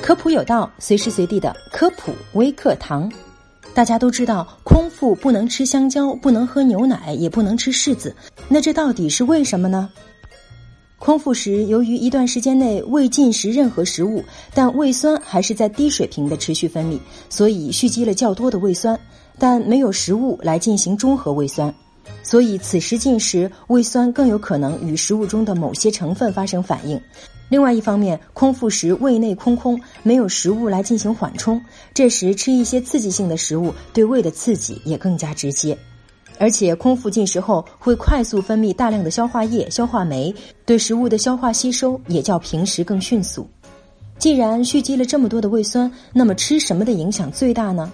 科普有道，随时随地的科普微课堂。大家都知道，空腹不能吃香蕉，不能喝牛奶，也不能吃柿子。那这到底是为什么呢？空腹时，由于一段时间内未进食任何食物，但胃酸还是在低水平的持续分泌，所以蓄积了较多的胃酸，但没有食物来进行中和胃酸。所以，此时进食，胃酸更有可能与食物中的某些成分发生反应。另外一方面，空腹时胃内空空，没有食物来进行缓冲，这时吃一些刺激性的食物，对胃的刺激也更加直接。而且，空腹进食后会快速分泌大量的消化液、消化酶，对食物的消化吸收也较平时更迅速。既然蓄积了这么多的胃酸，那么吃什么的影响最大呢？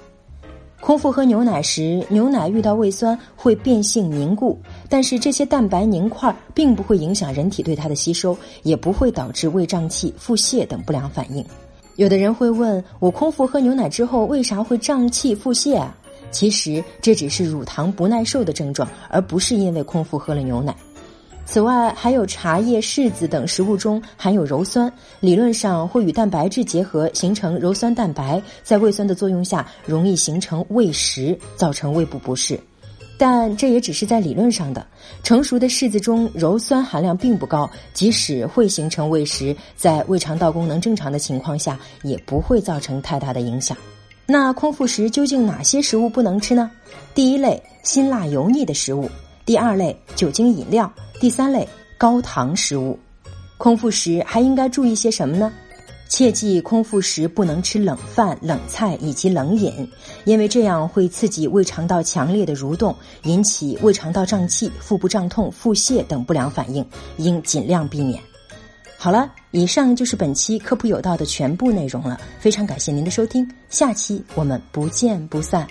空腹喝牛奶时，牛奶遇到胃酸会变性凝固，但是这些蛋白凝块并不会影响人体对它的吸收，也不会导致胃胀气、腹泻等不良反应。有的人会问我，空腹喝牛奶之后为啥会胀气、腹泻啊？其实这只是乳糖不耐受的症状，而不是因为空腹喝了牛奶。此外，还有茶叶、柿子等食物中含有鞣酸，理论上会与蛋白质结合形成鞣酸蛋白，在胃酸的作用下容易形成胃食，造成胃部不适。但这也只是在理论上的。成熟的柿子中鞣酸含量并不高，即使会形成胃食，在胃肠道功能正常的情况下，也不会造成太大的影响。那空腹时究竟哪些食物不能吃呢？第一类，辛辣油腻的食物。第二类酒精饮料，第三类高糖食物。空腹时还应该注意些什么呢？切记空腹时不能吃冷饭、冷菜以及冷饮，因为这样会刺激胃肠道强烈的蠕动，引起胃肠道胀气、腹部胀痛、腹泻等不良反应，应尽量避免。好了，以上就是本期科普有道的全部内容了，非常感谢您的收听，下期我们不见不散。